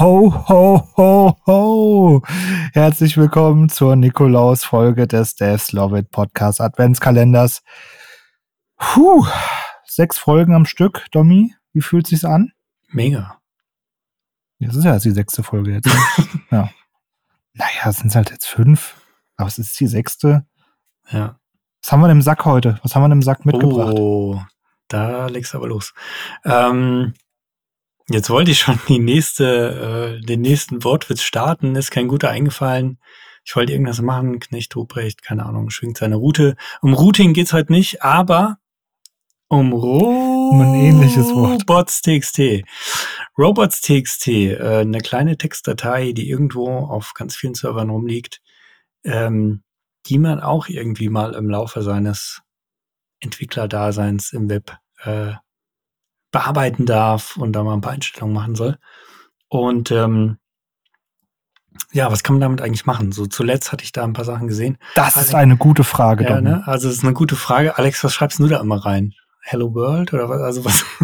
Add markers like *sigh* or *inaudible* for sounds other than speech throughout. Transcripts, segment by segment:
Ho, ho, ho, ho. Herzlich willkommen zur Nikolaus-Folge des Devs Love It Podcast Adventskalenders. Puh, sechs Folgen am Stück, Domi. Wie fühlt sich's an? Mega. Das ist ja die sechste Folge jetzt. *laughs* ja. Naja, es sind halt jetzt fünf, aber es ist die sechste. Ja. Was haben wir denn im Sack heute? Was haben wir denn im Sack mitgebracht? Oh, da legst du aber los. Ähm, jetzt wollte ich schon die nächste, äh, den nächsten Wortwitz starten, ist kein guter eingefallen. Ich wollte irgendwas machen, Knecht Ruprecht, keine Ahnung, schwingt seine Route. Um Routing geht's halt nicht, aber um Um ein ähnliches Wort. Robots.txt. Robots.txt, äh, eine kleine Textdatei, die irgendwo auf ganz vielen Servern rumliegt, ähm, die man auch irgendwie mal im Laufe seines Entwicklerdaseins im Web äh, bearbeiten darf und da mal ein paar Einstellungen machen soll. Und ähm, ja, was kann man damit eigentlich machen? So zuletzt hatte ich da ein paar Sachen gesehen. Das ist eine gute Frage, Ja, ne? Also es ist eine gute Frage. Alex, was schreibst du da immer rein? Hello World oder was? Also was? *laughs*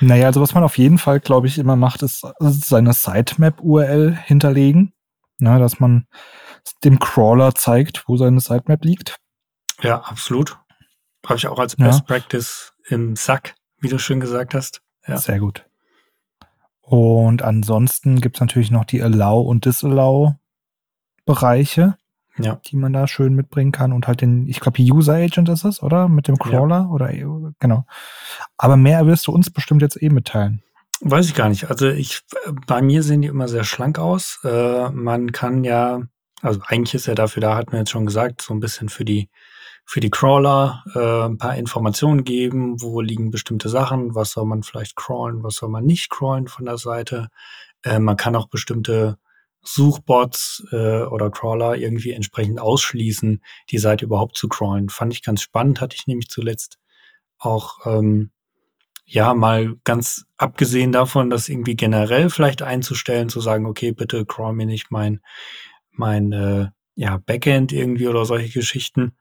Naja, also was man auf jeden Fall, glaube ich, immer macht, ist seine Sitemap-URL hinterlegen. Na, dass man dem Crawler zeigt, wo seine Sitemap liegt. ja, absolut. Habe ich auch als Ja. Best Practice im Sack, wie du schön gesagt hast. Ja. Sehr gut. Und ansonsten gibt's natürlich noch die Allow- und Disallow-Bereiche, Ja. die man da schön mitbringen kann. Und halt den, ich glaube, User Agent ist es, oder? Mit dem Crawler oder genau. Aber mehr wirst du uns bestimmt jetzt eh mitteilen. Weiß ich gar nicht. Also ich, bei mir sehen die immer sehr schlank aus. Äh, man kann ja, also eigentlich ist er dafür da, hat man jetzt schon gesagt, so ein bisschen für die, für die Crawler äh, ein paar Informationen geben, wo liegen bestimmte Sachen, was soll man vielleicht crawlen, was soll man nicht crawlen von der Seite. Äh, man kann auch bestimmte Suchbots äh, oder Crawler irgendwie entsprechend ausschließen, die Seite überhaupt zu crawlen. Fand ich ganz spannend, hatte ich nämlich zuletzt auch ähm, ja, mal ganz abgesehen davon, das irgendwie generell vielleicht einzustellen, zu sagen, okay, bitte crawl mir nicht mein, mein äh, ja, Backend irgendwie oder solche Geschichten,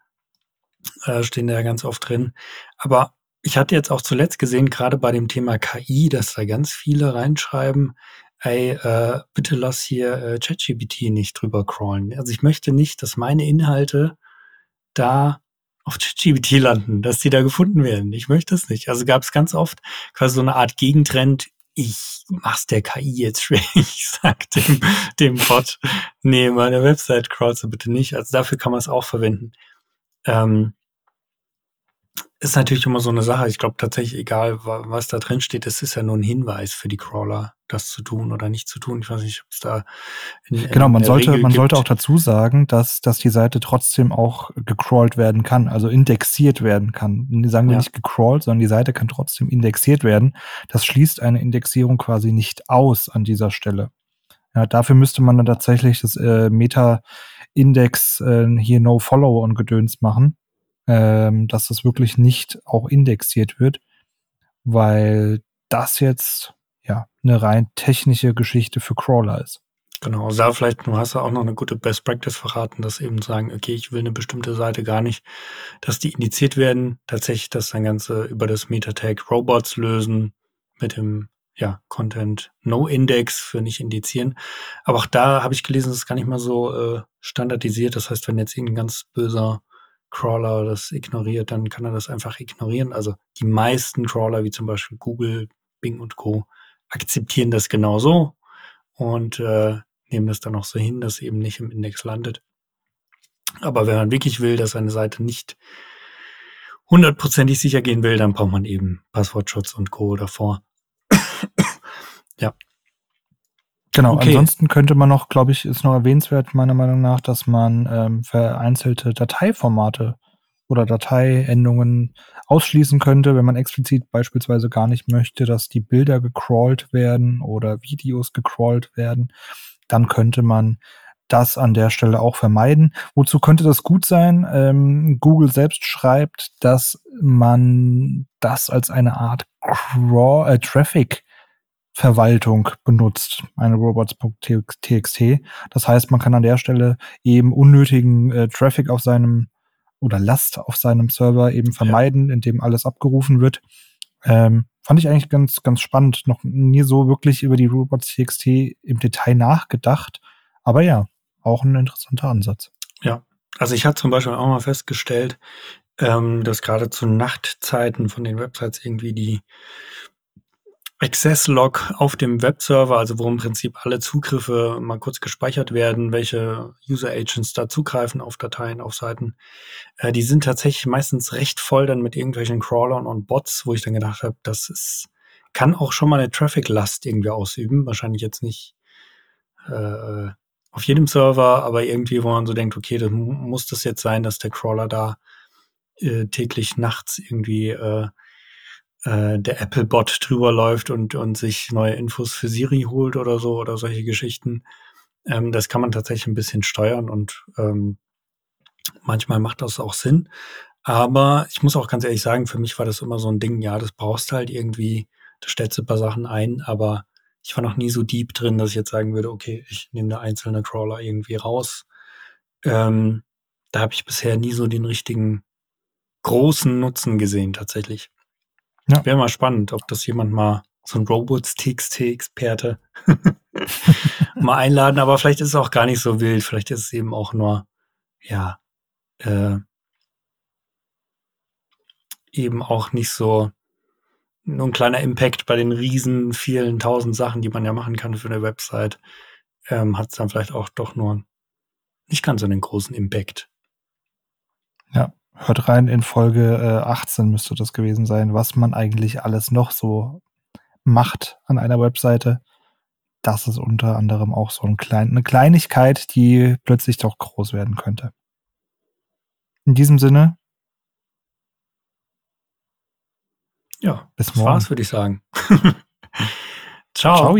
äh, stehen da ganz oft drin. Aber ich hatte jetzt auch zuletzt gesehen, gerade bei dem Thema KI, dass da ganz viele reinschreiben, ey, äh, bitte lass hier äh, ChatGPT nicht drüber crawlen. Also ich möchte nicht, dass meine Inhalte da auf ChatGPT landen, dass die da gefunden werden. Ich möchte es nicht. Also gab es ganz oft quasi so eine Art Gegentrend. Ich mach's der KI jetzt schwer. *laughs* Ich sag dem, dem Bot, nee, meine Website crawlst du bitte nicht. Also dafür kann man es auch verwenden. Ähm, ist natürlich immer so eine Sache. Ich glaube tatsächlich, egal wa- was da drin steht, es ist ja nur ein Hinweis für die Crawler, das zu tun oder nicht zu tun. Ich weiß nicht, ob es da in, in Genau, man sollte, Regel man sollte auch gibt. dazu sagen, dass, dass die Seite trotzdem auch gecrawlt werden kann, also indexiert werden kann. Sagen wir Ja. nicht gecrawlt, sondern die Seite kann trotzdem indexiert werden. Das schließt eine Indexierung quasi nicht aus an dieser Stelle. Ja, dafür müsste man dann tatsächlich das äh, Meta-Index äh, hier No Follow und Gedöns machen, ähm, dass das wirklich nicht auch indexiert wird, weil das jetzt ja eine rein technische Geschichte für Crawler ist. Genau, da vielleicht, du hast ja auch noch eine gute Best Practice verraten, dass eben sagen, okay, ich will eine bestimmte Seite gar nicht, dass die indiziert werden, tatsächlich das dann Ganze über das Metatag Robots lösen mit dem ja, Content No Index für nicht indizieren. Aber auch da habe ich gelesen, es ist gar nicht mal so äh, standardisiert. Das heißt, wenn jetzt irgendein ganz böser Crawler das ignoriert, dann kann er das einfach ignorieren. Also die meisten Crawler, wie zum Beispiel Google, Bing und Co., akzeptieren das genauso und äh, nehmen das dann auch so hin, dass eben nicht im Index landet. Aber wenn man wirklich will, dass eine Seite nicht hundertprozentig sicher gehen will, dann braucht man eben Passwortschutz und Co. davor. *coughs* Genau, Okay. ansonsten könnte man noch, glaube ich, ist noch erwähnenswert, meiner Meinung nach, dass man ähm, vereinzelte Dateiformate oder Dateiendungen ausschließen könnte, wenn man explizit beispielsweise gar nicht möchte, dass die Bilder gecrawlt werden oder Videos gecrawlt werden, dann könnte man das an der Stelle auch vermeiden. Wozu könnte das gut sein? Ähm, Google selbst schreibt, dass man das als eine Art Craw äh, Traffic Verwaltung benutzt, eine robots.txt. Das heißt, man kann an der Stelle eben unnötigen äh, Traffic auf seinem oder Last auf seinem Server eben vermeiden, indem alles abgerufen wird. Ähm, fand ich eigentlich ganz, ganz spannend. Noch nie so wirklich über die Robots.txt im Detail nachgedacht. Aber ja, auch ein interessanter Ansatz. Ja, also ich hatte zum Beispiel auch mal festgestellt, ähm, dass gerade zu Nachtzeiten von den Websites irgendwie die Access-Log auf dem Webserver, also wo im Prinzip alle Zugriffe mal kurz gespeichert werden, welche User-Agents da zugreifen auf Dateien, auf Seiten, äh, die sind tatsächlich meistens recht voll dann mit irgendwelchen Crawlern und Bots, wo ich dann gedacht habe, das ist, kann auch schon mal eine Traffic-Last irgendwie ausüben. Wahrscheinlich jetzt nicht äh, auf jedem Server, aber irgendwie, wo man so denkt, okay, das muss das jetzt sein, dass der Crawler da äh, täglich nachts irgendwie äh, äh, der Apple-Bot drüber läuft und, und sich neue Infos für Siri holt oder so oder solche Geschichten. Ähm, das kann man tatsächlich ein bisschen steuern und ähm, manchmal macht das auch Sinn. Aber ich muss auch ganz ehrlich sagen, für mich war das immer so ein Ding, ja, das brauchst halt irgendwie, da stellst du ein paar Sachen ein, aber ich war noch nie so deep drin, dass ich jetzt sagen würde, okay, ich nehme da einzelne Crawler irgendwie raus. Ähm, da habe ich bisher nie so den richtigen großen Nutzen gesehen, tatsächlich. Ja. Wäre mal spannend, ob das jemand mal, so ein Robots-TXT-Experte, *laughs* mal einladen, aber vielleicht ist es auch gar nicht so wild. Vielleicht ist es eben auch nur, ja, äh, eben auch nicht so nur ein kleiner Impact bei den riesen vielen tausend Sachen, die man ja machen kann für eine Website, ähm, hat es dann vielleicht auch doch nur nicht ganz so einen großen Impact. Ja, Hört rein in Folge äh, 18 müsste das gewesen sein, was man eigentlich alles noch so macht an einer Webseite. Das ist unter anderem auch so ein klein, eine Kleinigkeit, die plötzlich doch groß werden könnte. In diesem Sinne. Ja, bis morgen. Das war's, würde ich sagen. *laughs* Ciao. Ciao.